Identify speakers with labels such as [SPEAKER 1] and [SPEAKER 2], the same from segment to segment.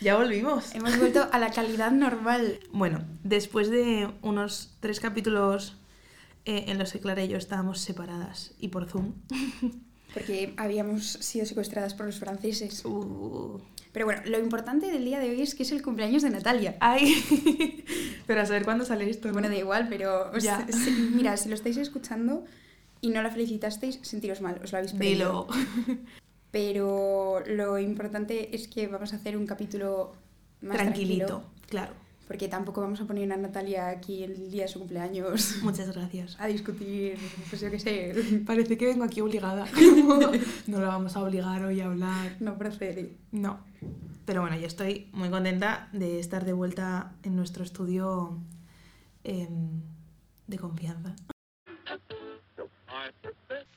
[SPEAKER 1] Ya volvimos.
[SPEAKER 2] Hemos vuelto a la calidad normal.
[SPEAKER 1] Bueno, después de unos tres capítulos eh, en los que Clara y yo estábamos separadas y por Zoom.
[SPEAKER 2] Porque habíamos sido secuestradas por los franceses.
[SPEAKER 1] Uh,
[SPEAKER 2] Pero bueno, lo importante del día de hoy es que es el cumpleaños de Natalia.
[SPEAKER 1] ay. Pero a saber cuándo sale esto. ¿no?
[SPEAKER 2] Bueno, da igual, pero
[SPEAKER 1] Ya.
[SPEAKER 2] si- mira, si lo estáis escuchando y no la felicitasteis, sentiros mal, os lo habéis pedido.
[SPEAKER 1] Dilo.
[SPEAKER 2] Pero lo importante es que vamos a hacer un capítulo más
[SPEAKER 1] Tranquilito,
[SPEAKER 2] tranquilo,
[SPEAKER 1] claro.
[SPEAKER 2] porque tampoco vamos a poner a Natalia aquí el día de su cumpleaños
[SPEAKER 1] Muchas gracias.
[SPEAKER 2] a discutir, pues yo qué sé,
[SPEAKER 1] Parece que vengo aquí obligada. no la vamos a obligar hoy a hablar.
[SPEAKER 2] no procede.
[SPEAKER 1] No. Pero bueno, yo estoy muy contenta de estar de vuelta en nuestro estudio em, de confianza.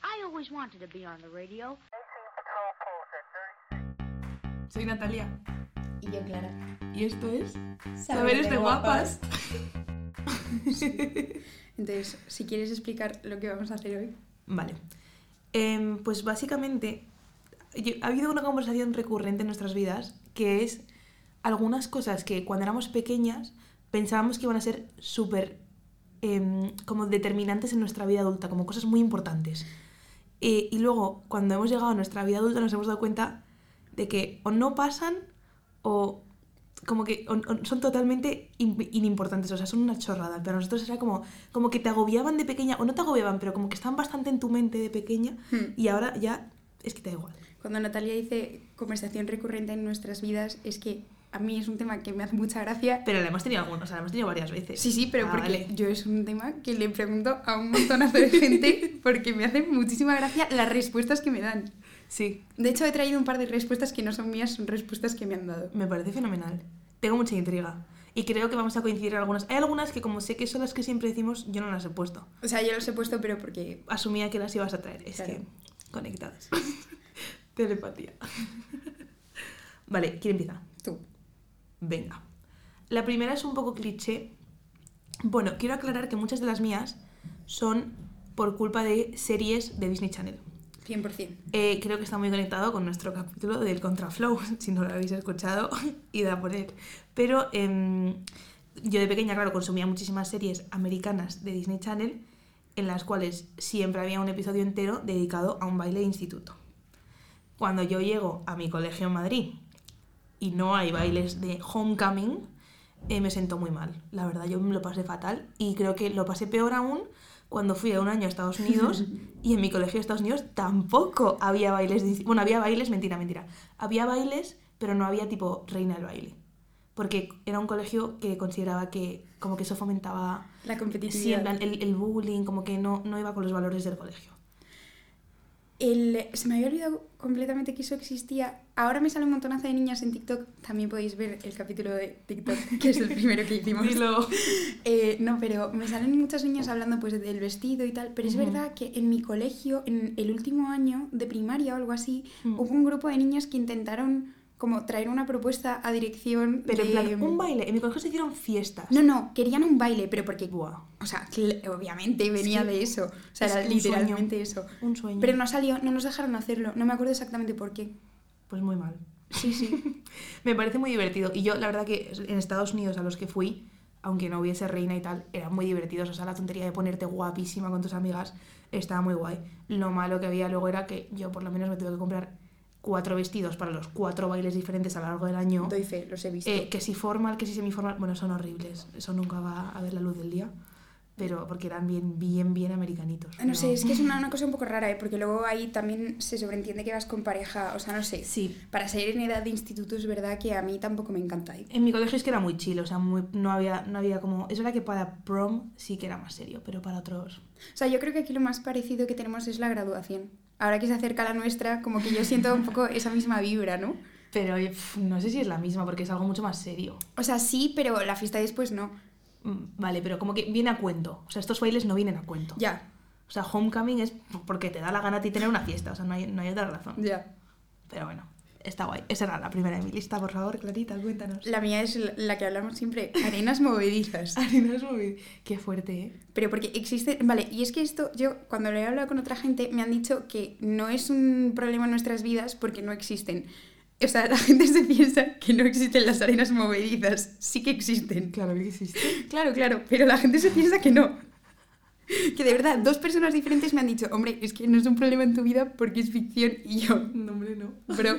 [SPEAKER 3] I always wanted to be on the radio.
[SPEAKER 1] Soy Natalia
[SPEAKER 2] Y yo, Clara.
[SPEAKER 1] y esto es
[SPEAKER 2] Saberes de guapas. Entonces, si quieres explicar lo que vamos a hacer hoy.
[SPEAKER 1] Vale. Em, pues básicamente yo- ha habido una conversación recurrente en nuestras vidas que es algunas cosas que cuando éramos pequeñas pensábamos que iban a ser súper em, como determinantes en nuestra vida adulta, como cosas muy importantes. Eh, y luego, cuando hemos llegado a nuestra vida adulta, nos hemos dado cuenta de que o no pasan o como que o- o son totalmente in- inimportantes, o sea, son una chorrada. Pero nosotros era como, como que te agobiaban de pequeña, o no te agobiaban, pero como que estaban bastante en tu mente de pequeña
[SPEAKER 2] Hmm.
[SPEAKER 1] y ahora ya es que te da igual.
[SPEAKER 2] Cuando Natalia dice conversación recurrente en nuestras vidas, es que a mí es un tema que me hace mucha gracia.
[SPEAKER 1] Pero la hemos tenido algunos, o sea, la hemos tenido varias veces.
[SPEAKER 2] Sí, sí, pero
[SPEAKER 1] Ah,
[SPEAKER 2] porque
[SPEAKER 1] vale.
[SPEAKER 2] yo es un tema que le pregunto a un montonazo de gente porque me hace muchísima gracia las respuestas que me dan.
[SPEAKER 1] Sí,
[SPEAKER 2] De hecho, he traído un par de respuestas que no son mías, son respuestas que me han dado.
[SPEAKER 1] me parece fenomenal. Tengo mucha intriga. Y creo que vamos a coincidir en algunas. Hay algunas que como sé que son las que siempre decimos, yo no las he puesto.
[SPEAKER 2] O sea, yo los he puesto, pero porque...
[SPEAKER 1] Asumía que las ibas a traer. Es
[SPEAKER 2] Claro.
[SPEAKER 1] que conectadas. Telepatía. vale, ¿quién empieza?
[SPEAKER 2] Tú.
[SPEAKER 1] Venga. La primera es un poco cliché. Bueno, quiero aclarar que muchas de las mías son por culpa de series de Disney Channel.
[SPEAKER 2] 100%.
[SPEAKER 1] Eh, creo que está muy conectado con nuestro capítulo del Contraflow, si no lo habéis escuchado, id a por él. Pero em, yo de pequeña, claro, consumía muchísimas series americanas de Disney Channel, en las cuales siempre había un episodio entero dedicado a un baile de instituto. Cuando yo llego a mi colegio en Madrid y no hay bailes de homecoming, eh, me sentó muy mal. La verdad, yo me lo pasé fatal y creo que lo pasé peor aún cuando fui a un año a Estados Unidos y en mi colegio de Estados Unidos tampoco había bailes. bueno, había bailes, mentira, mentira. Había bailes, pero no había tipo reina del baile. Porque era un colegio que consideraba que como que eso fomentaba
[SPEAKER 2] La competitividad.
[SPEAKER 1] el, el bullying, como que no, no iba con los valores del colegio.
[SPEAKER 2] El- se me había olvidado completamente que eso existía. Ahora me sale un montonazo de niñas en TikTok. También podéis ver el capítulo de TikTok, que es el primero que hicimos.
[SPEAKER 1] Dilo.
[SPEAKER 2] Eh, no, pero me salen muchas niñas hablando pues del vestido y tal. Pero es verdad que en mi colegio, en el último año de primaria o algo así,
[SPEAKER 1] Mm.
[SPEAKER 2] hubo un grupo de niñas que intentaron como traer una propuesta a dirección
[SPEAKER 1] Pero en
[SPEAKER 2] de...
[SPEAKER 1] plan, un baile. En mi colegio se hicieron fiestas.
[SPEAKER 2] No, no, querían un baile, pero porque...
[SPEAKER 1] Buah,
[SPEAKER 2] O sea, obviamente venía de eso. O sea,
[SPEAKER 1] es
[SPEAKER 2] era literalmente
[SPEAKER 1] sueño.
[SPEAKER 2] eso.
[SPEAKER 1] un sueño.
[SPEAKER 2] Pero no salió, no nos dejaron hacerlo. No me acuerdo exactamente por qué.
[SPEAKER 1] Pues muy mal.
[SPEAKER 2] Sí, sí.
[SPEAKER 1] Me parece muy divertido. Y yo, la verdad que en Estados Unidos a los que fui, aunque no hubiese reina y tal, eran muy divertidos. O sea, la tontería de ponerte guapísima con tus amigas estaba muy guay. Lo malo que había luego era que yo por lo menos me tuve que comprar cuatro vestidos para los cuatro bailes diferentes a lo largo del año.
[SPEAKER 2] Doy fe, los he visto.
[SPEAKER 1] Eh, que si formal, que si semiformal, bueno, son horribles. Eso nunca va a ver la luz del día. Pero porque eran bien, bien, bien americanitos.
[SPEAKER 2] No
[SPEAKER 1] pero-
[SPEAKER 2] sé, es que es una, una cosa un poco rara, ¿eh? porque luego ahí también se sobreentiende que vas con pareja, o sea, no sé.
[SPEAKER 1] Sí.
[SPEAKER 2] Para ser en edad de instituto es verdad que a mí tampoco me encanta. ¿eh?
[SPEAKER 1] En mi colegio es que era muy chill, o sea, muy- no, había, no había como... Es verdad que para prom sí que era más serio, pero para otros...
[SPEAKER 2] O sea, yo creo que aquí lo más parecido que tenemos es la graduación. Ahora que se acerca la nuestra, como que yo siento un poco esa misma vibra, ¿no?
[SPEAKER 1] Pero pf, no sé si es la misma, porque es algo mucho más serio.
[SPEAKER 2] O sea, sí, pero la fiesta después no.
[SPEAKER 1] Mm, Vale, pero como que viene a cuento. O sea, estos bailes no vienen a cuento.
[SPEAKER 2] Ya,
[SPEAKER 1] O sea, homecoming es porque te da la gana a ti tener una fiesta, o sea, no hay, no hay otra razón.
[SPEAKER 2] ya.
[SPEAKER 1] Pero bueno, está guay. Esa era la primera de mi lista, por favor, Clarita, cuéntanos.
[SPEAKER 2] La mía es la- que hablamos siempre, arenas movedizas.
[SPEAKER 1] Arenas Movid. Qué fuerte, ¿eh?
[SPEAKER 2] Pero porque existe, vale, y es que esto, yo cuando lo he hablado con otra gente, me han dicho que no es un problema en nuestras vidas porque no existen. O sea, la gente se piensa que no existen las arenas movedizas. Sí que existen.
[SPEAKER 1] Claro que existe.
[SPEAKER 2] Claro, claro, pero la gente se piensa que no. Que de verdad, dos personas diferentes me han dicho, hombre, es que no es un problema en tu vida porque es ficción. Y yo,
[SPEAKER 1] No, hombre, no.
[SPEAKER 2] bro,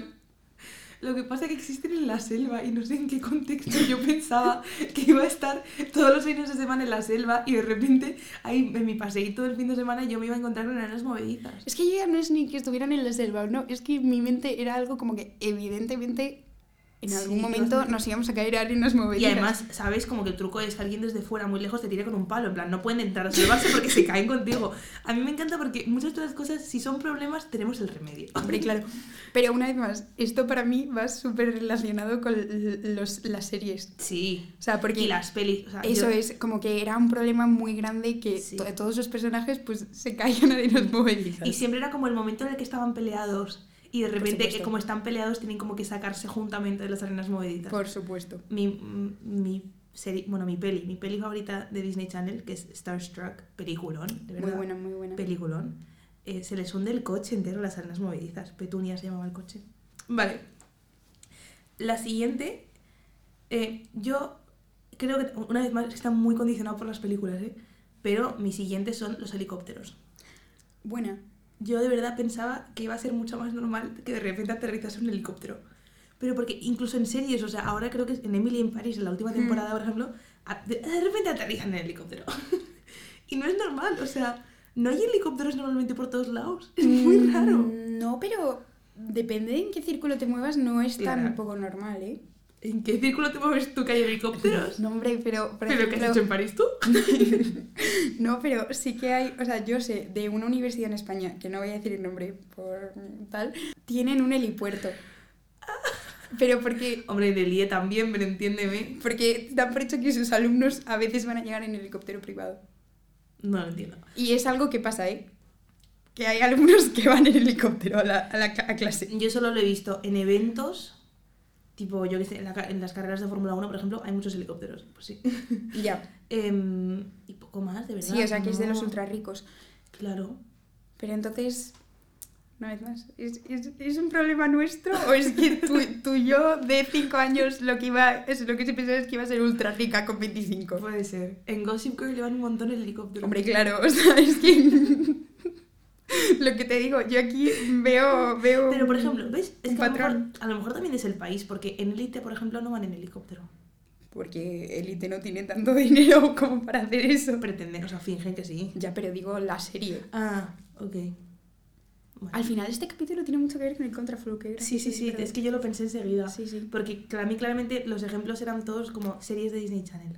[SPEAKER 1] Lo que pasa es que existen en la selva y no sé en qué contexto yo pensaba que iba a estar todos los fines de semana en la selva y de repente ahí en mi paseíto del fin de semana yo me iba a encontrar con arenas movedizas.
[SPEAKER 2] es que ya no es ni que estuvieran en la selva, no, es que mi mente era algo como que evidentemente en
[SPEAKER 1] Sí,
[SPEAKER 2] algún
[SPEAKER 1] que
[SPEAKER 2] momento
[SPEAKER 1] a-
[SPEAKER 2] nos íbamos a caer a arenas movedizas.
[SPEAKER 1] Y además, ¿sabes? Como que el truco es que alguien desde fuera, muy lejos, te tire con un palo. En plan, no pueden entrar a salvarse porque se caen contigo. A mí me encanta porque muchas de las cosas, si son problemas, tenemos el remedio.
[SPEAKER 2] Hombre, claro. Pero una vez más, esto para mí va súper relacionado con los, las series.
[SPEAKER 1] Sí.
[SPEAKER 2] O sea, porque
[SPEAKER 1] Y las pelis. o sea,
[SPEAKER 2] eso
[SPEAKER 1] yo-
[SPEAKER 2] es como que era un problema muy grande que
[SPEAKER 1] Sí.
[SPEAKER 2] to- todos los personajes pues se caían a arenas movedizas.
[SPEAKER 1] Y siempre era como el momento en el que estaban peleados. Y de repente, eh, como están peleados, tienen como que sacarse juntamente de las arenas movedizas.
[SPEAKER 2] Por supuesto.
[SPEAKER 1] mi, mi serie, bueno, mi peli, mi peli favorita de Disney Channel, que es Starstruck, peliculón, de verdad.
[SPEAKER 2] Muy buena, muy buena.
[SPEAKER 1] Peliculón. Eh, se les hunde el coche entero las arenas movedizas. Petunia se llamaba el coche. Vale. La siguiente, eh, yo creo que una vez más está muy condicionado por las películas, ¿eh? Pero mis siguientes son los helicópteros.
[SPEAKER 2] Buena.
[SPEAKER 1] Yo de verdad pensaba que iba a ser mucho más normal que de repente aterrizase un helicóptero. Pero porque incluso en series, o sea, ahora creo que en Emily en Paris, en la última
[SPEAKER 2] Hmm.
[SPEAKER 1] temporada, por ejemplo, de, de repente aterrizan en el helicóptero. y no es normal, o sea, no hay helicópteros normalmente por todos lados. Es muy
[SPEAKER 2] Mm,
[SPEAKER 1] raro.
[SPEAKER 2] No, pero depende en qué círculo te muevas, no es tan
[SPEAKER 1] Claro.
[SPEAKER 2] poco normal, ¿eh?
[SPEAKER 1] ¿En qué círculo te mueves tú que hay helicópteros?
[SPEAKER 2] No, hombre, pero por
[SPEAKER 1] ¿Pero qué has
[SPEAKER 2] ejemplo-
[SPEAKER 1] hecho en París tú?
[SPEAKER 2] No, pero sí que hay, o sea, yo sé de una universidad en España, que no voy a decir el nombre por tal, tienen un helipuerto. Pero porque,
[SPEAKER 1] Hombre, en el IE también, pero entiéndeme.
[SPEAKER 2] porque dan por hecho que sus alumnos a veces van a llegar en helicóptero privado.
[SPEAKER 1] No lo entiendo.
[SPEAKER 2] Y es algo que pasa, ¿eh? Que hay alumnos que van en helicóptero a, la, a, la a clase.
[SPEAKER 1] Yo solo lo he visto en eventos, tipo, yo que sé, en, la ca- en las carreras de Fórmula 1, por ejemplo, hay muchos helicópteros. Pues sí.
[SPEAKER 2] Ya.
[SPEAKER 1] Em, y poco más, de verdad.
[SPEAKER 2] Sí, o sea, que es de los ultra ricos.
[SPEAKER 1] Claro.
[SPEAKER 2] Pero entonces, una vez más, ¿es, es, es un problema nuestro o es que tú, tú y yo de 5 años lo que iba, es lo que se pensaba es que iba a ser ultra rica con 25?
[SPEAKER 1] Puede ser. En Gossip Girl le van un montón el helicóptero.
[SPEAKER 2] Hombre, claro, o sea, es que... lo que te digo, yo aquí veo... veo
[SPEAKER 1] Pero, por ejemplo, ¿ves? Es que a lo, mejor, a lo mejor también es el país, porque en Elite, por ejemplo, no van en helicóptero.
[SPEAKER 2] Porque Elite no tiene tanto dinero como para hacer eso.
[SPEAKER 1] Pretenden, o sea, fingen que sí.
[SPEAKER 2] Ya, pero digo la serie.
[SPEAKER 1] Ah, ok. Bueno.
[SPEAKER 2] Al final este capítulo tiene mucho que ver con el contraflow. que
[SPEAKER 1] Sí, sí, sí, es que yo lo pensé enseguida.
[SPEAKER 2] Sí, sí.
[SPEAKER 1] Porque a mí claramente los ejemplos eran todos como series de Disney Channel.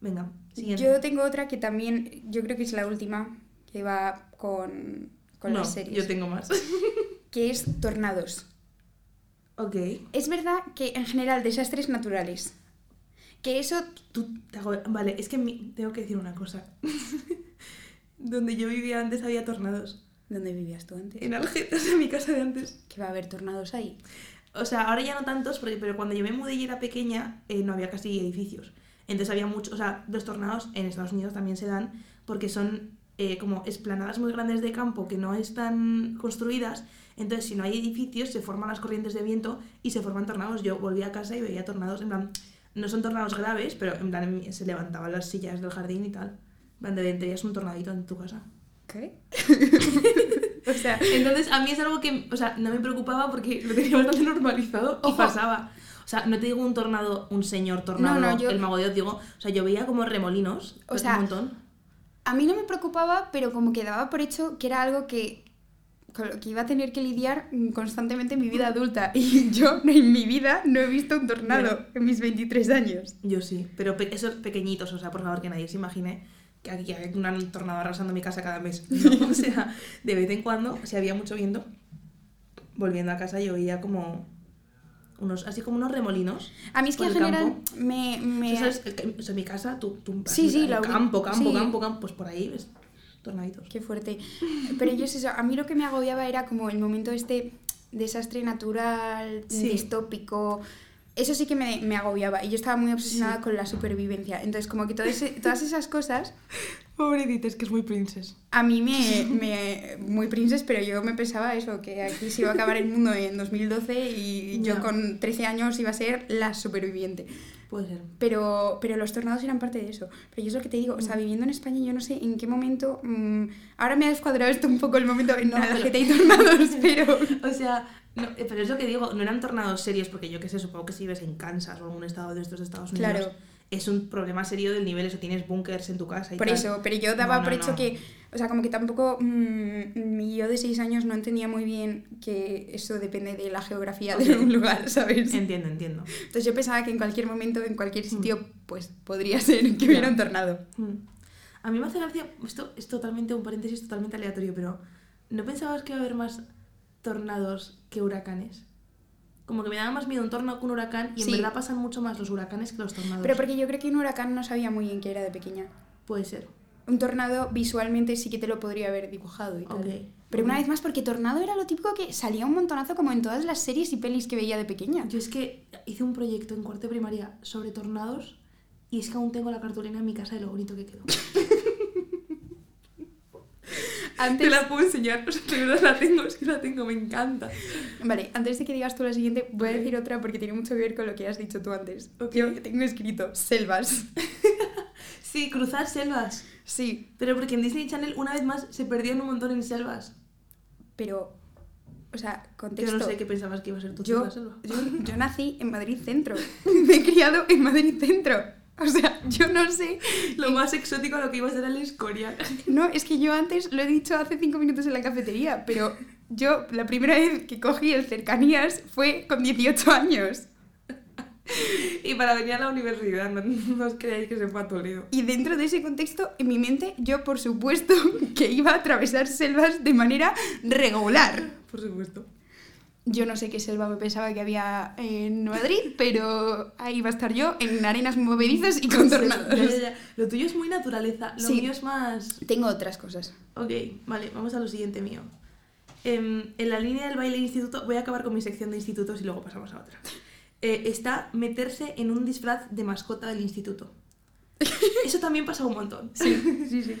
[SPEAKER 1] Venga, siguiente.
[SPEAKER 2] Yo tengo otra que también, yo creo que es la última, que va con, con
[SPEAKER 1] no,
[SPEAKER 2] las series.
[SPEAKER 1] yo tengo más.
[SPEAKER 2] Que es Tornados.
[SPEAKER 1] ok.
[SPEAKER 2] Es verdad que en general desastres naturales. Que eso...
[SPEAKER 1] Tú te hago- Vale, es que mi- tengo que decir una cosa. Donde yo vivía antes había tornados.
[SPEAKER 2] ¿Dónde vivías tú antes?
[SPEAKER 1] En Algeciras, en mi casa de antes.
[SPEAKER 2] Que va a haber tornados ahí.
[SPEAKER 1] O sea, ahora ya no tantos, porque, pero cuando yo me mudé y era pequeña, eh, no había casi edificios. Entonces había muchos, o sea, los tornados en Estados Unidos también se dan porque son eh, como esplanadas muy grandes de campo que no están construidas. Entonces, si no hay edificios, se forman las corrientes de viento y se forman tornados. Yo volví a casa y veía tornados, en plan, no son tornados graves, pero en plan se levantaban las sillas del jardín y tal. En plan, de tenías un tornadito en tu casa.
[SPEAKER 2] ¿Qué? o sea,
[SPEAKER 1] Entonces, a mí es algo que, o sea, no me preocupaba porque lo tenía bastante normalizado y
[SPEAKER 2] Ojo.
[SPEAKER 1] pasaba. O sea, no te digo un tornado, un señor tornado,
[SPEAKER 2] No, no, yo-
[SPEAKER 1] el mago de Oz, digo, o sea, yo veía como remolinos,
[SPEAKER 2] O sea,
[SPEAKER 1] un montón.
[SPEAKER 2] A mí no me preocupaba, pero como que daba por hecho que era algo que, con lo que iba a tener que lidiar constantemente en mi vida adulta. Y yo en mi vida no he visto un tornado en mis 23 años.
[SPEAKER 1] Yo sí, pero pe- esos pequeñitos, o sea, por favor, que nadie se imagine que aquí hay un tornado arrasando mi casa cada mes. No, o sea, de vez en cuando, si había mucho viento, volviendo a casa yo veía como unos, así como unos remolinos.
[SPEAKER 2] A mí es que en general me... me-
[SPEAKER 1] sabes, el que- o sea, mi casa, tú, tú
[SPEAKER 2] Sí, sí, la
[SPEAKER 1] campo, campo,
[SPEAKER 2] sí.
[SPEAKER 1] campo, campo, pues por ahí ves tornaditos.
[SPEAKER 2] Qué fuerte. Pero yo es eso, a mí lo que me agobiaba era como el momento este desastre natural,
[SPEAKER 1] Sí.
[SPEAKER 2] distópico. Eso sí que me, me agobiaba y yo estaba muy obsesionada
[SPEAKER 1] Sí.
[SPEAKER 2] con la supervivencia. Entonces, como que todo ese- todas esas cosas
[SPEAKER 1] Pobrecita, es que es muy princess.
[SPEAKER 2] A mí me, me... Muy princess, pero yo me pensaba eso, que aquí se iba a acabar el mundo en 2012 y yo
[SPEAKER 1] Ya.
[SPEAKER 2] con 13 años iba a ser la superviviente.
[SPEAKER 1] Puede ser.
[SPEAKER 2] Pero, pero los tornados eran parte de eso. Pero yo es lo que te digo, o sea, viviendo en España, yo no sé en qué momento. mm, ahora me ha descuadrado esto un poco el momento en
[SPEAKER 1] No,
[SPEAKER 2] la
[SPEAKER 1] pero-
[SPEAKER 2] que hay tornados, pero.
[SPEAKER 1] O sea, no, eh, pero es lo que digo, no eran tornados serios, porque yo qué sé, supongo que si vives en Kansas o algún estado de estos Estados Unidos,
[SPEAKER 2] Claro.
[SPEAKER 1] Es un problema serio del nivel, eso tienes búnkers en tu casa y
[SPEAKER 2] Por
[SPEAKER 1] tal.
[SPEAKER 2] eso, pero yo daba
[SPEAKER 1] No, no,
[SPEAKER 2] por hecho
[SPEAKER 1] no.
[SPEAKER 2] que. O sea, como que tampoco. mm, yo de 6 años no entendía muy bien que eso depende de la geografía de un lugar, ¿sabes?
[SPEAKER 1] Entiendo, entiendo.
[SPEAKER 2] Entonces yo pensaba que en cualquier momento, en cualquier sitio, pues podría ser que hubiera un tornado.
[SPEAKER 1] Mm. A mí me hace gracia, esto es totalmente un paréntesis totalmente aleatorio, pero ¿no pensabas que iba a haber más tornados que huracanes? Como que me daba más miedo un tornado que un huracán y en
[SPEAKER 2] Sí.
[SPEAKER 1] verdad pasan mucho más los huracanes que los tornados.
[SPEAKER 2] Pero porque yo creo que un huracán no sabía muy bien qué era de pequeña.
[SPEAKER 1] Puede ser.
[SPEAKER 2] Un tornado visualmente sí que te lo podría haber dibujado y tal. Pero una vez más, porque tornado era lo típico que salía un montonazo como en todas las series y pelis que veía de pequeña.
[SPEAKER 1] Yo es que hice un proyecto en cuarto de primaria sobre tornados y es que aún tengo la cartulina en mi casa de lo bonito que quedó.
[SPEAKER 2] Antes,
[SPEAKER 1] Te la puedo enseñar, de verdad la tengo, es que la tengo, me encanta.
[SPEAKER 2] Vale, antes de que digas tú la siguiente, voy a decir otra porque tiene mucho que ver con lo que has dicho tú antes.
[SPEAKER 1] Ok.
[SPEAKER 2] Yo tengo escrito selvas.
[SPEAKER 1] Sí, cruzar selvas.
[SPEAKER 2] Sí,
[SPEAKER 1] Pero porque en Disney Channel una vez más se perdían un montón en selvas.
[SPEAKER 2] pero, o sea,
[SPEAKER 1] Yo
[SPEAKER 2] contexto.
[SPEAKER 1] no sé qué pensabas que iba a ser tu
[SPEAKER 2] yo, yo, yo nací en Madrid Centro. Me he criado en Madrid Centro. O sea, yo no sé.
[SPEAKER 1] Lo más exótico a lo que iba a ser el Escorial.
[SPEAKER 2] No, es que yo antes lo he dicho hace cinco minutos en la cafetería, pero yo la primera vez que cogí el cercanías fue con 18 años.
[SPEAKER 1] Y para venir a la universidad, no, no os creáis que se fue a Toledo.
[SPEAKER 2] Y dentro de ese contexto, en mi mente, yo por supuesto que iba a atravesar selvas de manera regular.
[SPEAKER 1] Por supuesto.
[SPEAKER 2] Yo no sé qué selva me pensaba que había en Madrid, pero ahí va a estar yo en arenas movedizas y con tornados.
[SPEAKER 1] Ya, ya, ya. Lo tuyo es muy naturaleza, lo
[SPEAKER 2] Sí.
[SPEAKER 1] mío es más...
[SPEAKER 2] Tengo otras cosas.
[SPEAKER 1] Ok, vale, vamos a lo siguiente mío. Em, en la línea del baile de instituto, voy a acabar con mi sección de institutos y luego pasamos a otra. Eh, está meterse en un disfraz de mascota del instituto. Eso también pasa un montón.
[SPEAKER 2] Sí, sí, sí.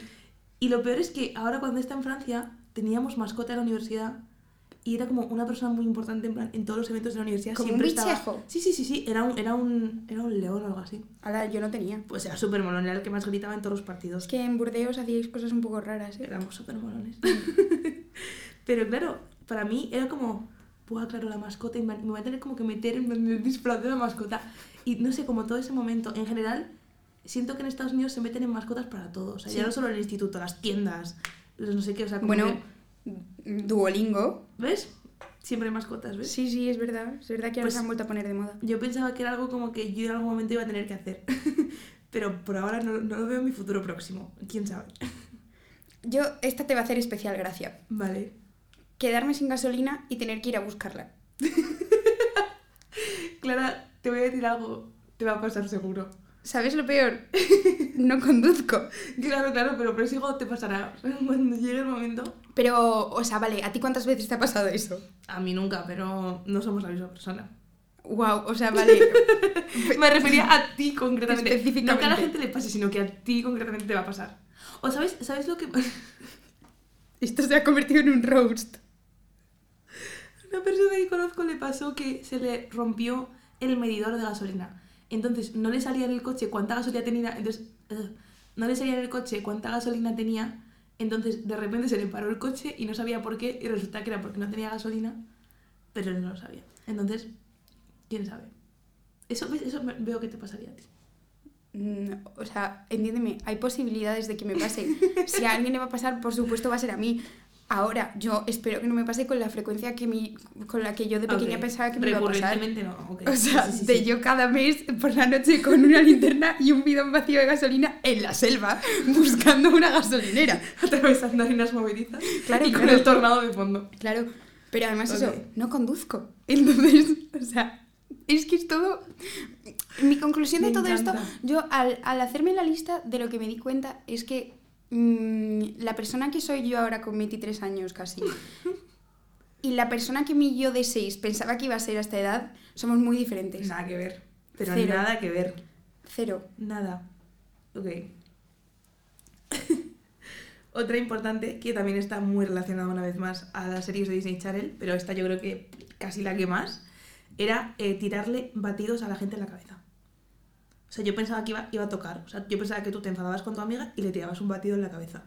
[SPEAKER 1] Y lo peor es que ahora cuando está en Francia teníamos mascota en la universidad y era como una persona muy importante en, plan, en todos los eventos de la universidad.
[SPEAKER 2] ¿Como
[SPEAKER 1] siempre
[SPEAKER 2] un
[SPEAKER 1] estaba-? Sí, sí, sí, sí, era un, era un, era un león o algo así.
[SPEAKER 2] Ahora yo no tenía.
[SPEAKER 1] Pues era súper molón, era el que más gritaba en todos los partidos.
[SPEAKER 2] Es que en Burdeos hacíais cosas un poco raras, ¿eh?
[SPEAKER 1] Éramos súper molones. Pero claro, para mí era como, buah, claro, la mascota, y me voy a tener como que meter en el disfraz de la mascota. Y no sé, como todo ese momento, en general, siento que en Estados Unidos se meten en mascotas para todo. O sea,
[SPEAKER 2] Sí.
[SPEAKER 1] ya no solo en el instituto, las tiendas, los no sé qué, o sea, como
[SPEAKER 2] Bueno,
[SPEAKER 1] que-
[SPEAKER 2] Duolingo.
[SPEAKER 1] ¿ves? Siempre hay mascotas, ¿ves?
[SPEAKER 2] Sí, sí, es verdad. Es verdad que ahora
[SPEAKER 1] Pues-
[SPEAKER 2] se han vuelto a poner de moda.
[SPEAKER 1] Yo pensaba que era algo como que yo en algún momento iba a tener que hacer. Pero por ahora no, no lo veo en mi futuro próximo. ¿Quién sabe?
[SPEAKER 2] Yo, esta te va a hacer especial gracia.
[SPEAKER 1] Vale.
[SPEAKER 2] Quedarme sin gasolina y tener que ir a buscarla.
[SPEAKER 1] Clara, te voy a decir algo. Te va a pasar seguro.
[SPEAKER 2] ¿Sabes lo peor? No conduzco.
[SPEAKER 1] Claro, claro, pero prosigo te pasará. Cuando llegue el momento.
[SPEAKER 2] Pero, o sea, vale, ¿a ti cuántas veces te ha pasado eso?
[SPEAKER 1] A mí nunca, pero no somos la misma persona.
[SPEAKER 2] Wow, o sea, vale.
[SPEAKER 1] Me refería a ti concretamente.
[SPEAKER 2] Específicamente.
[SPEAKER 1] No que a la gente le pase, sino que a ti concretamente te va a pasar. O sabes, ¿sabes lo que?
[SPEAKER 2] Esto se ha convertido en un roast.
[SPEAKER 1] Una persona que conozco le pasó que se le rompió el medidor de gasolina. Entonces no le salía en el coche cuánta gasolina tenía. Entonces no le salía en el coche cuánta gasolina tenía. Entonces de repente se le paró el coche y no sabía por qué. Y resulta que era porque no tenía gasolina. Pero él no lo sabía. Entonces, quién sabe. Eso. Eso veo que te pasaría a ti.
[SPEAKER 2] Mm, o sea, entiéndeme, hay posibilidades de que me pase. Si a alguien le va a pasar, por supuesto va a ser a mí. Ahora, yo espero que no me pase con la frecuencia que mi, con la que yo de pequeña pensaba que me iba a pasar.
[SPEAKER 1] No. ok.
[SPEAKER 2] O sea,
[SPEAKER 1] Sí, sí,
[SPEAKER 2] de yo cada mes por la noche con una linterna y un bidón vacío de gasolina en la selva buscando una gasolinera.
[SPEAKER 1] Atravesando arenas movedizas.
[SPEAKER 2] Claro,
[SPEAKER 1] y con
[SPEAKER 2] claro.
[SPEAKER 1] el tornado de fondo.
[SPEAKER 2] Claro, pero además eso, no conduzco. Entonces, o sea, es que es todo... Mi conclusión
[SPEAKER 1] Me
[SPEAKER 2] de todo
[SPEAKER 1] encanta.
[SPEAKER 2] esto, yo al, al hacerme la lista de lo que me di cuenta es que mm, la persona que soy yo ahora con 23 años casi y la persona que mi yo de 6 pensaba que iba a ser a esta edad, somos muy diferentes.
[SPEAKER 1] Nada que ver. Pero
[SPEAKER 2] Cero.
[SPEAKER 1] nada que ver.
[SPEAKER 2] Cero.
[SPEAKER 1] Nada. Ok. Otra importante que también está muy relacionada una vez más a las series de Disney Channel, pero esta yo creo que casi la que más, era eh, tirarle batidos a la gente en la cabeza. O sea, yo pensaba que iba, iba a tocar. O sea, yo pensaba que tú te enfadabas con tu amiga y le tirabas un batido en la cabeza.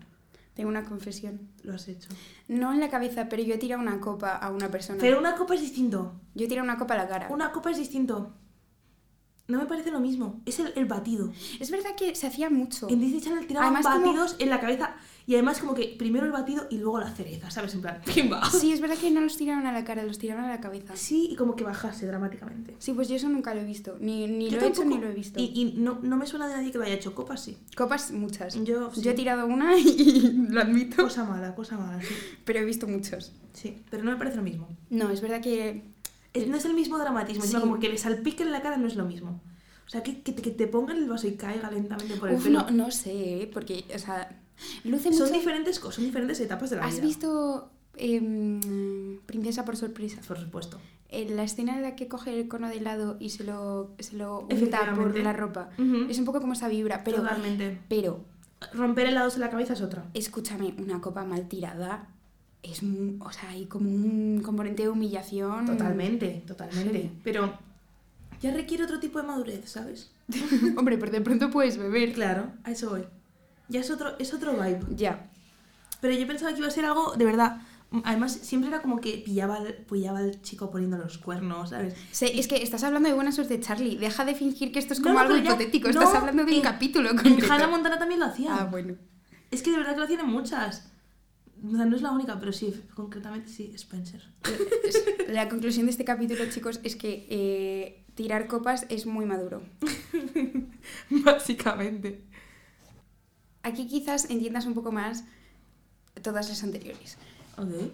[SPEAKER 2] Tengo una confesión.
[SPEAKER 1] Lo has hecho.
[SPEAKER 2] No en la cabeza, pero yo he tirado una copa a una persona.
[SPEAKER 1] Pero una copa es distinto.
[SPEAKER 2] Yo he tirado una copa a la cara.
[SPEAKER 1] Una copa es distinto. No me parece lo mismo. Es el, el batido.
[SPEAKER 2] Es verdad que se hacía mucho.
[SPEAKER 1] En Disney Channel tiraban
[SPEAKER 2] Además, como-
[SPEAKER 1] batidos en la cabeza y además como que primero el batido y luego la cereza, ¿sabes? En plan, ¡pimba!
[SPEAKER 2] Sí, es verdad que no los tiraron a la cara, los tiraron a la cabeza.
[SPEAKER 1] Sí, y como que bajase dramáticamente.
[SPEAKER 2] Sí, pues yo eso nunca lo he visto. Ni, ni
[SPEAKER 1] Yo
[SPEAKER 2] lo he hecho ni lo he visto.
[SPEAKER 1] Y, y no, no me suena de nadie que lo haya hecho. Copas sí.
[SPEAKER 2] Copas, muchas.
[SPEAKER 1] Yo, sí.
[SPEAKER 2] he tirado una y lo admito,
[SPEAKER 1] Cosa mala, cosa mala, sí.
[SPEAKER 2] pero he visto muchos.
[SPEAKER 1] Sí, pero no me parece lo mismo.
[SPEAKER 2] No, es verdad que...
[SPEAKER 1] Es- no es el mismo dramatismo,
[SPEAKER 2] Sí.
[SPEAKER 1] sino como que le salpique en la cara no es lo mismo. O sea, que, que, te, que te pongan el vaso y caiga lentamente por el
[SPEAKER 2] Uf,
[SPEAKER 1] pelo.
[SPEAKER 2] no, no sé, ¿eh? porque, o sea, luce
[SPEAKER 1] son
[SPEAKER 2] mucho...
[SPEAKER 1] diferentes cosas, son diferentes etapas de la
[SPEAKER 2] ¿Has
[SPEAKER 1] vida.
[SPEAKER 2] visto em, Princesa por sorpresa?
[SPEAKER 1] Por supuesto.
[SPEAKER 2] En la escena en la que coge el cono de helado y se lo, se lo unta por la ropa.
[SPEAKER 1] Ujú.
[SPEAKER 2] Es un poco como esa vibra, pero...
[SPEAKER 1] Totalmente.
[SPEAKER 2] Pero,
[SPEAKER 1] Romper helados en la cabeza es otra.
[SPEAKER 2] escúchame, una copa mal tirada es... O sea, hay como un componente de humillación...
[SPEAKER 1] Totalmente, totalmente.
[SPEAKER 2] Sí.
[SPEAKER 1] Pero ya requiere otro tipo de madurez, ¿sabes?
[SPEAKER 2] Hombre, pero de pronto puedes beber.
[SPEAKER 1] Claro, a eso voy. Ya es otro, es otro vibe.
[SPEAKER 2] Ya.
[SPEAKER 1] Pero yo pensaba que iba a ser algo de verdad. Además, siempre era como que pillaba al, pillaba al chico poniendo los cuernos, ¿sabes?
[SPEAKER 2] Sé, es que estás hablando de buena suerte, Charlie. Deja de fingir que esto es
[SPEAKER 1] No,
[SPEAKER 2] como
[SPEAKER 1] no,
[SPEAKER 2] algo
[SPEAKER 1] pero ya-
[SPEAKER 2] hipotético.
[SPEAKER 1] no,
[SPEAKER 2] estás hablando de un
[SPEAKER 1] en-
[SPEAKER 2] capítulo
[SPEAKER 1] En. Hannah Montana también lo hacía.
[SPEAKER 2] Ah, bueno.
[SPEAKER 1] Es que de verdad que lo hacían en muchas. O sea, no es la única, pero sí, concretamente sí, Spencer.
[SPEAKER 2] La conclusión de este capítulo, chicos, es que eh, tirar copas es muy maduro.
[SPEAKER 1] Básicamente.
[SPEAKER 2] Aquí quizás entiendas un poco más todas las anteriores.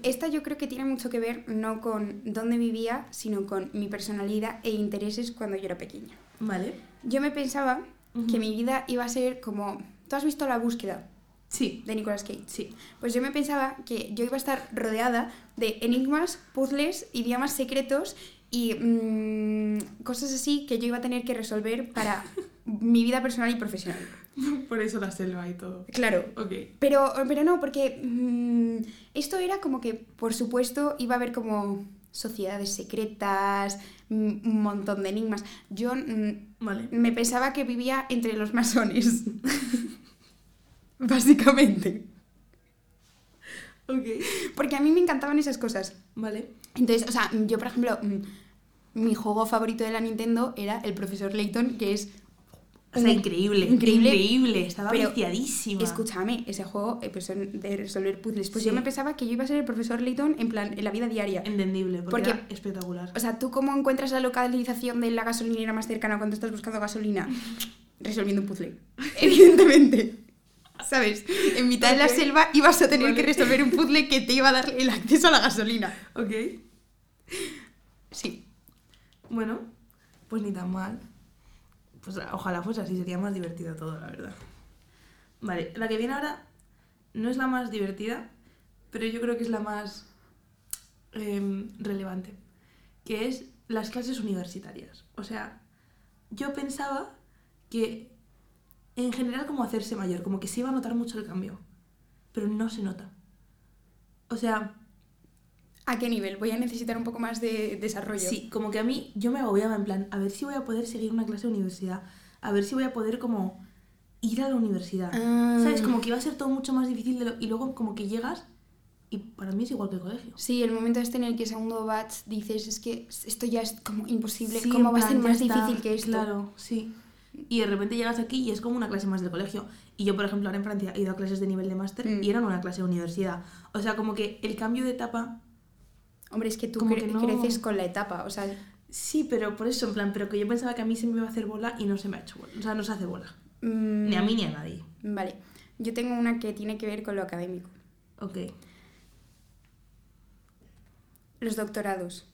[SPEAKER 2] Esta yo creo que tiene mucho que ver no con dónde vivía, sino con mi personalidad e intereses cuando yo era pequeña.
[SPEAKER 1] Vale.
[SPEAKER 2] Yo me pensaba que mi vida iba a ser como... ¿Tú has visto La búsqueda
[SPEAKER 1] Sí,
[SPEAKER 2] de Nicolas Cage?
[SPEAKER 1] sí.
[SPEAKER 2] Pues yo me pensaba que yo iba a estar rodeada de enigmas, puzzles, idiomas secretos y mm, cosas así que yo iba a tener que resolver para mi vida personal y profesional.
[SPEAKER 1] Por eso la selva y todo.
[SPEAKER 2] Claro.
[SPEAKER 1] Ok.
[SPEAKER 2] Pero, pero no, porque mm, esto era como que, por supuesto, iba a haber como sociedades secretas, mm, un montón de enigmas. Yo
[SPEAKER 1] Vale.
[SPEAKER 2] me pensaba que vivía entre los masones. Básicamente.
[SPEAKER 1] Ok.
[SPEAKER 2] Porque a mí me encantaban esas cosas.
[SPEAKER 1] Vale.
[SPEAKER 2] Entonces, o sea, yo, por ejemplo, mm, mi juego favorito de la Nintendo era el profesor Layton, que es.
[SPEAKER 1] O sea,
[SPEAKER 2] un-
[SPEAKER 1] increíble.
[SPEAKER 2] increíble.
[SPEAKER 1] Increíble. Estaba
[SPEAKER 2] Pero,
[SPEAKER 1] viciadísima.
[SPEAKER 2] Escúchame, ese juego eh, pues, de resolver puzzles. Pues
[SPEAKER 1] Sí.
[SPEAKER 2] yo me pensaba que yo iba a ser el profesor Layton en plan, en la vida diaria.
[SPEAKER 1] Entendible, porque,
[SPEAKER 2] Porque-
[SPEAKER 1] era espectacular.
[SPEAKER 2] O sea, ¿tú cómo encuentras la localización de la gasolinera más cercana cuando estás buscando gasolina? Resolviendo un puzzle. Evidentemente. ¿Sabes? En mitad de la selva ibas a tener
[SPEAKER 1] Vale.
[SPEAKER 2] que resolver un puzzle que te iba a dar el acceso a la gasolina.
[SPEAKER 1] Ok.
[SPEAKER 2] Sí.
[SPEAKER 1] Bueno, pues ni tan mal. Pues ojalá fuese así, sería más divertido todo, la verdad. Vale, la que viene ahora no es la más divertida, pero yo creo que es la más em, relevante, que es las clases universitarias. O sea, yo pensaba que en general como hacerse mayor, como que se iba a notar mucho el cambio, pero no se nota. O sea,
[SPEAKER 2] ¿A qué nivel? Voy a necesitar un poco más de desarrollo.
[SPEAKER 1] Sí, como que a mí yo me agobiaba en plan, a ver si voy a poder seguir una clase de universidad, a ver si voy a poder como ir a la universidad.
[SPEAKER 2] Ah.
[SPEAKER 1] ¿Sabes? Como que iba a ser todo mucho más difícil de lo- y luego como que llegas y para mí es igual que el colegio.
[SPEAKER 2] Sí, el momento este en el que segundo batch dices, es que esto ya es como imposible,
[SPEAKER 1] Sí,
[SPEAKER 2] ¿cómo va a ser más
[SPEAKER 1] está,
[SPEAKER 2] difícil que esto?
[SPEAKER 1] Claro, sí. Y de repente llegas aquí y es como una clase más del colegio. Y yo, por ejemplo, ahora en Francia he ido a clases de nivel de máster
[SPEAKER 2] Mm.
[SPEAKER 1] y eran una clase de universidad. O sea, como que el cambio de etapa
[SPEAKER 2] Hombre, es que tú cre-
[SPEAKER 1] que no-
[SPEAKER 2] creces con la etapa, o sea,
[SPEAKER 1] Sí, pero por eso, en plan, pero que yo pensaba que a mí se me iba a hacer bola y no se me ha hecho bola. O sea, no se hace bola.
[SPEAKER 2] mm,
[SPEAKER 1] Ni a mí ni a nadie.
[SPEAKER 2] Vale, yo tengo una que tiene que ver con lo académico.
[SPEAKER 1] Ok.
[SPEAKER 2] Los doctorados.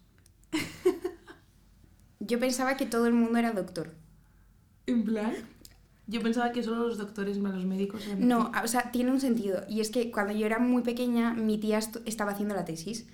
[SPEAKER 2] Yo pensaba que todo el mundo era doctor.
[SPEAKER 1] ¿En plan? Yo pensaba que solo los doctores más los médicos eran
[SPEAKER 2] No, o sea, tiene un sentido. Y es que cuando yo era muy pequeña, mi tía estaba haciendo la tesis.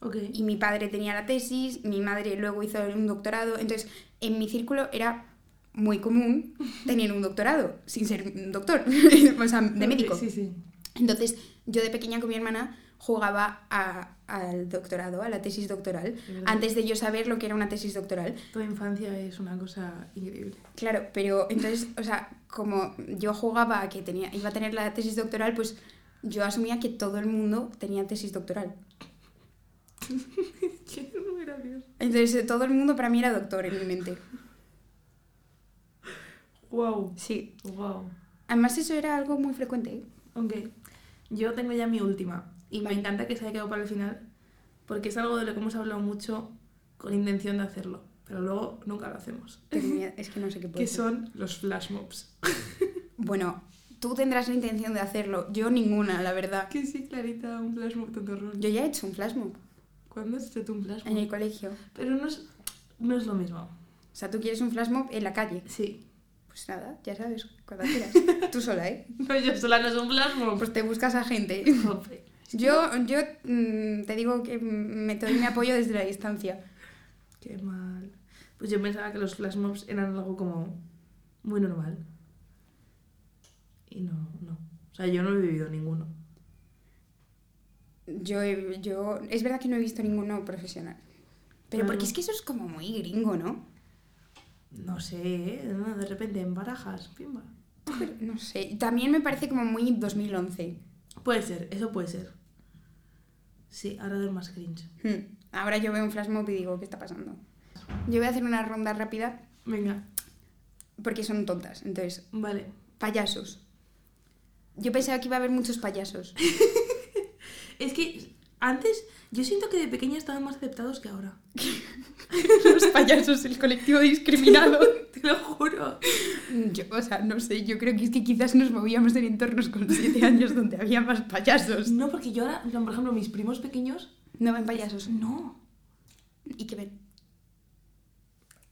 [SPEAKER 1] Ok.
[SPEAKER 2] Y mi padre tenía la tesis, mi madre luego hizo un doctorado. Entonces, en mi círculo era muy común tener un doctorado, sin ser un doctor, o sea, de médico.
[SPEAKER 1] Sí, sí.
[SPEAKER 2] Entonces, yo de pequeña con mi hermana jugaba a- al doctorado, a la tesis doctoral,
[SPEAKER 1] verdad.
[SPEAKER 2] antes de yo saber lo que era una tesis doctoral.
[SPEAKER 1] Tu infancia es una cosa increíble.
[SPEAKER 2] Claro, pero entonces, o sea, como yo jugaba a que tenía, iba a tener la tesis doctoral, pues yo asumía que todo el mundo tenía tesis doctoral. Entonces, eh, todo el mundo para mí era doctor en mi mente.
[SPEAKER 1] Wow,
[SPEAKER 2] Sí.
[SPEAKER 1] wow.
[SPEAKER 2] Además, eso era algo muy frecuente. ¿eh?
[SPEAKER 1] Ok, yo tengo ya mi última y me encanta que se haya quedado para el final porque es algo de lo que hemos hablado mucho con intención de hacerlo, pero luego nunca lo hacemos.
[SPEAKER 2] Es que no sé qué puede
[SPEAKER 1] Que
[SPEAKER 2] ser.
[SPEAKER 1] son los flash mobs.
[SPEAKER 2] Bueno, tú tendrás la intención de hacerlo. Yo ninguna, la verdad.
[SPEAKER 1] Que sí, Clarita, un flash mob tontorrón.
[SPEAKER 2] Yo ya he hecho un flash mob
[SPEAKER 1] ¿Cuándo has hecho tú un flash
[SPEAKER 2] en el
[SPEAKER 1] mob?
[SPEAKER 2] colegio.
[SPEAKER 1] Pero no es, no es lo mismo.
[SPEAKER 2] O sea, tú quieres un flash mob en la calle.
[SPEAKER 1] Sí.
[SPEAKER 2] Pues nada, ya sabes, cuando quieras. Tú sola, ¿eh?
[SPEAKER 1] No, yo sola no es un flash mob.
[SPEAKER 2] Pues te buscas a gente. Yo, yo mm, te digo que me doy mi apoyo desde la distancia.
[SPEAKER 1] Qué mal. Pues yo pensaba que los flash mobs eran algo como muy normal. Y no, no. O sea, yo no he vivido ninguno.
[SPEAKER 2] Yo, yo, es verdad que no he visto ninguno profesional. Pero porque es que eso es como muy gringo, ¿no?
[SPEAKER 1] No sé, ¿eh? De repente en barajas, pimba.
[SPEAKER 2] Pero, no sé. También me parece como muy 2011.
[SPEAKER 1] Puede ser, eso puede ser. Sí, ahora doy más cringe.
[SPEAKER 2] Hmm. Ahora yo veo un flash mob y digo, ¿qué está pasando? Yo voy a hacer una ronda rápida
[SPEAKER 1] Venga,
[SPEAKER 2] porque son tontas. Entonces,
[SPEAKER 1] vale.
[SPEAKER 2] payasos. Yo pensaba que iba a haber muchos payasos.
[SPEAKER 1] Es que antes, yo siento que de pequeña estaban más aceptados que ahora.
[SPEAKER 2] Los payasos, el colectivo discriminado.
[SPEAKER 1] Te lo juro.
[SPEAKER 2] Yo, o sea, no sé, yo creo que es que quizás nos movíamos en entornos con siete años donde había más payasos.
[SPEAKER 1] No, porque yo ahora, por ejemplo, mis primos pequeños,
[SPEAKER 2] No ven payasos.
[SPEAKER 1] no.
[SPEAKER 2] ¿Y qué ven?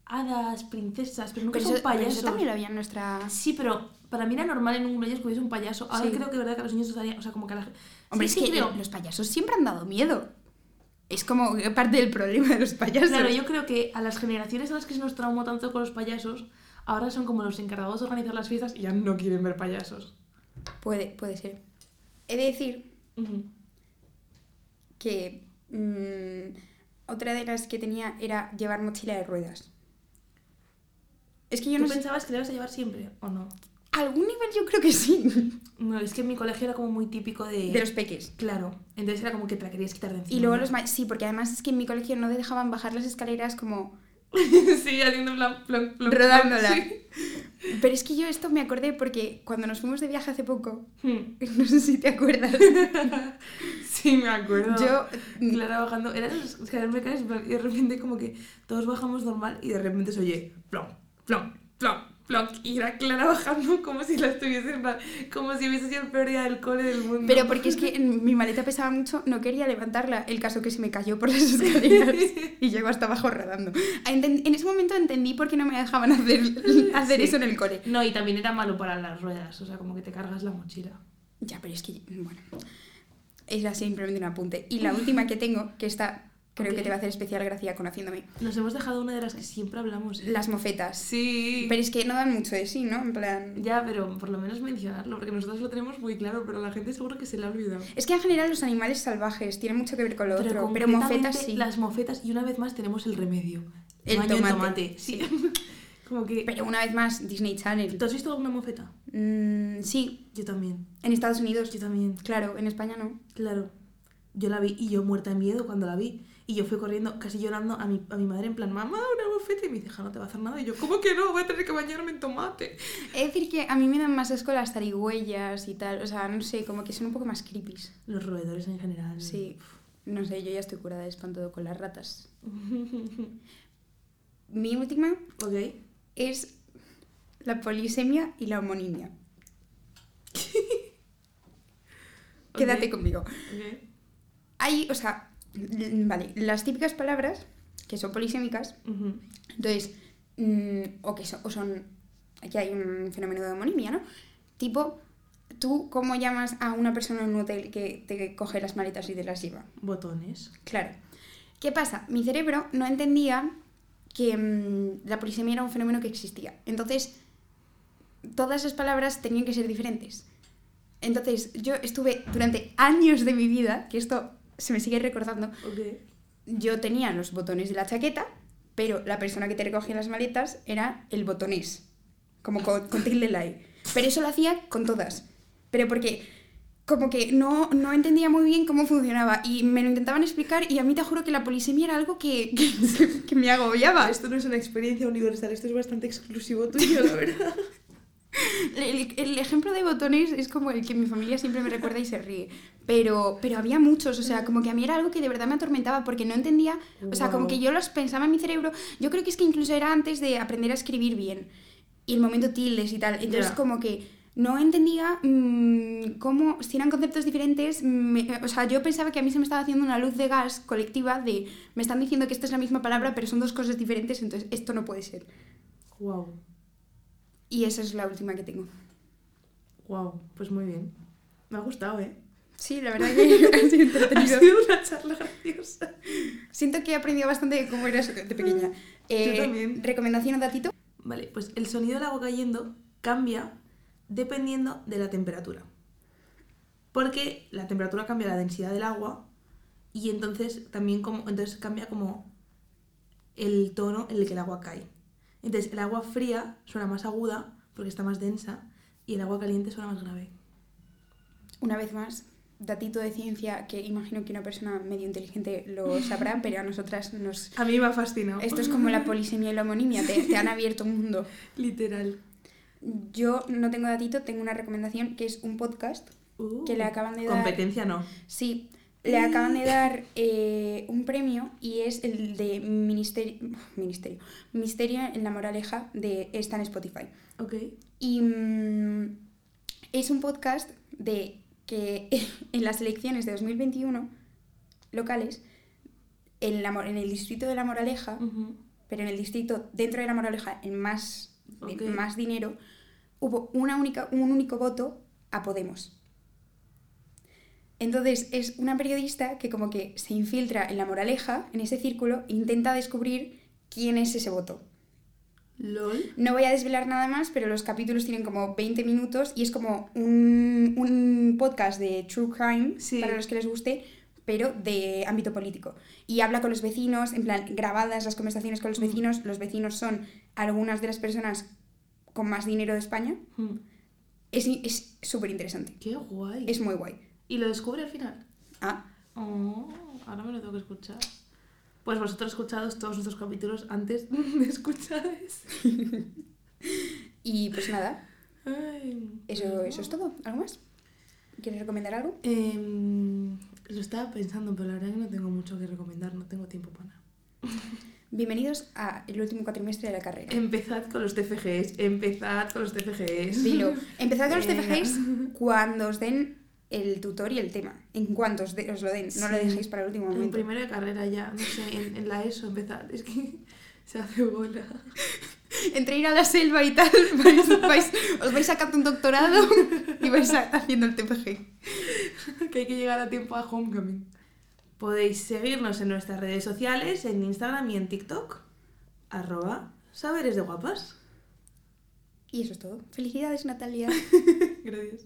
[SPEAKER 1] Hadas, princesas, pero nunca
[SPEAKER 2] Pero
[SPEAKER 1] son
[SPEAKER 2] eso, pero
[SPEAKER 1] payasos.
[SPEAKER 2] eso también lo había en nuestra...
[SPEAKER 1] Sí, pero para mí era normal en un de ellos que hubiese un payaso. Ahora
[SPEAKER 2] Sí.
[SPEAKER 1] creo que es verdad que a los niños nos daría, o sea, como que a la
[SPEAKER 2] Hombre,
[SPEAKER 1] Sí,
[SPEAKER 2] es
[SPEAKER 1] sí,
[SPEAKER 2] que
[SPEAKER 1] creo.
[SPEAKER 2] los payasos siempre han dado miedo. Es como parte del problema de los payasos.
[SPEAKER 1] Claro, yo creo que a las generaciones a las que se nos traumó tanto con los payasos, ahora son como los encargados de organizar las fiestas y ya no quieren ver payasos.
[SPEAKER 2] Puede, puede ser. He de decir que mm, otra de las que tenía era llevar mochila de ruedas. Es que yo
[SPEAKER 1] ¿Tú
[SPEAKER 2] no sé...
[SPEAKER 1] pensabas que le ibas a llevar siempre o no?
[SPEAKER 2] A algún nivel yo creo que sí.
[SPEAKER 1] No, es que en mi colegio era como muy típico de...
[SPEAKER 2] De los peques.
[SPEAKER 1] Claro, entonces era como que te la querías quitar de encima.
[SPEAKER 2] Y luego los ma- Sí, porque además es que en mi colegio no dejaban bajar las escaleras como
[SPEAKER 1] sí, haciendo en plan... plon, plon,
[SPEAKER 2] rodándola.
[SPEAKER 1] sí.
[SPEAKER 2] Pero es que yo esto me acordé porque cuando nos fuimos de viaje hace poco,
[SPEAKER 1] Hmm.
[SPEAKER 2] no sé si te acuerdas,
[SPEAKER 1] Sí, me acuerdo.
[SPEAKER 2] yo...
[SPEAKER 1] Clara bajando, eran las escaleras mecánicas plan, y de repente como que todos bajamos normal y de repente se oye plom, plom, plom, plom y era Clara bajando como si la estuviese como si hubiese sido el peor día del cole del mundo.
[SPEAKER 2] Pero porque es que en- mi maleta pesaba mucho, no quería levantarla, el caso que se me cayó por las escaleras y llegó hasta abajo rodando. Ah, En ese momento entendí por qué no me dejaban hacer, hacer
[SPEAKER 1] Sí.
[SPEAKER 2] eso en el cole.
[SPEAKER 1] No, y también era malo para las ruedas, o sea, como que te cargas la mochila.
[SPEAKER 2] Ya, pero es que, bueno, era simplemente un apunte. Y la última que tengo, que esta creo
[SPEAKER 1] Ok.
[SPEAKER 2] que te va a hacer especial gracia conociéndome,
[SPEAKER 1] Nos hemos dejado una de las que siempre hablamos. ¿eh?
[SPEAKER 2] las mofetas.
[SPEAKER 1] Sí.
[SPEAKER 2] Pero es que no dan mucho de sí, ¿no? En plan...
[SPEAKER 1] Ya, pero por lo menos mencionarlo, porque nosotros lo tenemos muy claro, pero la gente seguro que se le ha olvidado.
[SPEAKER 2] Es que en general los animales salvajes tienen mucho que ver con lo otro, pero mofetas sí.
[SPEAKER 1] Las mofetas, y una vez más tenemos el remedio.
[SPEAKER 2] El
[SPEAKER 1] Baño en
[SPEAKER 2] tomate.
[SPEAKER 1] Sí. como que...
[SPEAKER 2] Pero una vez más, Disney Channel.
[SPEAKER 1] ¿Tú has visto alguna mofeta?
[SPEAKER 2] Mm, sí,
[SPEAKER 1] Yo también.
[SPEAKER 2] en Estados Unidos.
[SPEAKER 1] Yo también.
[SPEAKER 2] Claro, en España no.
[SPEAKER 1] Claro. Yo la vi y yo muerta de miedo cuando la vi. Y yo fui corriendo, casi llorando a mi, a mi madre en plan, mamá, una mofeta. Y me dice, "Ja, no te va a hacer nada. Y yo, ¿cómo que no? Voy a tener que bañarme en tomate.
[SPEAKER 2] De decir que a mí me dan más asco las zarigüeyas y tal. O sea, no sé, como que son un poco más creepy.
[SPEAKER 1] Los roedores en general.
[SPEAKER 2] Sí, no sé, yo ya estoy curada de espanto con las ratas. Mi última
[SPEAKER 1] ok.
[SPEAKER 2] es la polisemia y la homonimia. Quédate
[SPEAKER 1] Ok.
[SPEAKER 2] conmigo.
[SPEAKER 1] Ok.
[SPEAKER 2] Hay, o sea, vale, las típicas palabras que son polisémicas, entonces, mm, o que son, o son, aquí hay un fenómeno de homonimia, ¿no? Tipo, tú, ¿cómo llamas a una persona en un hotel que te coge las maletas y te las lleva?
[SPEAKER 1] Botones.
[SPEAKER 2] Claro. ¿Qué pasa? Mi cerebro no entendía que mm, la polisemia era un fenómeno que existía. Entonces, todas las palabras tenían que ser diferentes. Entonces, yo estuve durante años de mi vida, que esto se me sigue recordando,
[SPEAKER 1] Ok.
[SPEAKER 2] yo tenía los botones de la chaqueta, pero la persona que te recogía las maletas era el botonés, como con, con tilde light. Pero eso lo hacía con todas. Pero porque como que no, no entendía muy bien cómo funcionaba y me lo intentaban explicar y a mí te juro que la polisemia era algo que, que, que me agobiaba.
[SPEAKER 1] Esto no es una experiencia universal, esto es bastante exclusivo tuyo, la verdad.
[SPEAKER 2] El, el ejemplo de botones es como el que mi familia siempre me recuerda y se ríe. Pero, pero había muchos, o sea, como que a mí era algo que de verdad me atormentaba porque no entendía, o sea, como que yo los pensaba en mi cerebro. Yo creo que es que incluso era antes de aprender a escribir bien y el momento tildes y tal. Entonces, como que no entendía mm, cómo, si eran conceptos diferentes, me- o sea, yo pensaba que a mí se me estaba haciendo una luz de gas colectiva de me están diciendo que esta es la misma palabra, pero son dos cosas diferentes, entonces esto no puede ser.
[SPEAKER 1] Wow.
[SPEAKER 2] Y esa es la última que tengo.
[SPEAKER 1] Wow, pues muy bien. Me ha gustado, ¿eh?
[SPEAKER 2] Sí, la verdad que ha sido
[SPEAKER 1] Ha sido una charla graciosa.
[SPEAKER 2] Siento que he aprendido bastante de cómo eras de pequeña. Eh,
[SPEAKER 1] también.
[SPEAKER 2] ¿Recomendación o datito?
[SPEAKER 1] Vale, pues el sonido del agua cayendo cambia dependiendo de la temperatura. Porque la temperatura cambia la densidad del agua y entonces también como entonces cambia como el tono en el que el agua cae. Entonces el agua fría suena más aguda porque está más densa y el agua caliente suena más grave.
[SPEAKER 2] Una vez más, datito de ciencia que imagino que una persona medio inteligente lo sabrá, pero a nosotras nos...
[SPEAKER 1] A mí me ha fascinado.
[SPEAKER 2] Esto es como la polisemia y la homonimia, te, te han abierto un mundo.
[SPEAKER 1] literal.
[SPEAKER 2] Yo no tengo datito, tengo una recomendación que es un podcast
[SPEAKER 1] Uh,
[SPEAKER 2] que le acaban de dar...
[SPEAKER 1] Competencia no.
[SPEAKER 2] Sí, le acaban de dar eh, un premio y es el de Ministerio, Ministerio, Misterio en la Moraleja de está en Spotify.
[SPEAKER 1] Ok.
[SPEAKER 2] Y mm, es un podcast de que en las elecciones de 2021 locales, en, la, en el distrito de La Moraleja, pero en el distrito dentro de La Moraleja, en más,
[SPEAKER 1] Ok.
[SPEAKER 2] más dinero, hubo una única, un único voto a Podemos. Entonces es una periodista que como que se infiltra en La Moraleja, en ese círculo, e intenta descubrir quién es ese voto.
[SPEAKER 1] LOL.
[SPEAKER 2] No voy a desvelar nada más, pero los capítulos tienen como 20 minutos y es como un, un podcast de True Crime,
[SPEAKER 1] Sí.
[SPEAKER 2] para los que les guste, pero de ámbito político. Y habla con los vecinos, en plan, grabadas las conversaciones con los vecinos. Los vecinos son algunas de las personas con más dinero de España.
[SPEAKER 1] Mm.
[SPEAKER 2] Es es súper interesante.
[SPEAKER 1] Qué guay.
[SPEAKER 2] Es muy guay.
[SPEAKER 1] ¿Y lo descubre al final?
[SPEAKER 2] Ah,
[SPEAKER 1] Oh, ahora me lo tengo que escuchar. Pues vosotros escuchados todos nuestros capítulos antes de escuchar eso.
[SPEAKER 2] y pues nada,
[SPEAKER 1] Ay,
[SPEAKER 2] eso,
[SPEAKER 1] bueno.
[SPEAKER 2] eso es todo. ¿Algo más? ¿Quieres recomendar algo?
[SPEAKER 1] Em, lo estaba pensando, pero la verdad que no tengo mucho que recomendar, no tengo tiempo para nada.
[SPEAKER 2] Bienvenidos al último cuatrimestre de la carrera.
[SPEAKER 1] Empezad con los TFGs, empezad con los TFGs.
[SPEAKER 2] Dilo. Empezad con los. TFGs cuando os den el tutor y el tema. En cuanto os, de- os lo den. No lo
[SPEAKER 1] Sí.
[SPEAKER 2] dejéis para el último
[SPEAKER 1] En
[SPEAKER 2] momento.
[SPEAKER 1] primero de carrera ya, no sé, en, en la ESO empezad, es que se hace bola.
[SPEAKER 2] Entre ir a la selva y tal, vais- vais- os vais sacando un doctorado y vais a- haciendo el TFG.
[SPEAKER 1] que hay que llegar a tiempo a Homecoming. Podéis seguirnos en nuestras redes sociales, en Instagram y en TikTok, arroba saberes de guapas.
[SPEAKER 2] Y eso es todo. Felicidades, Natalia.
[SPEAKER 1] Gracias.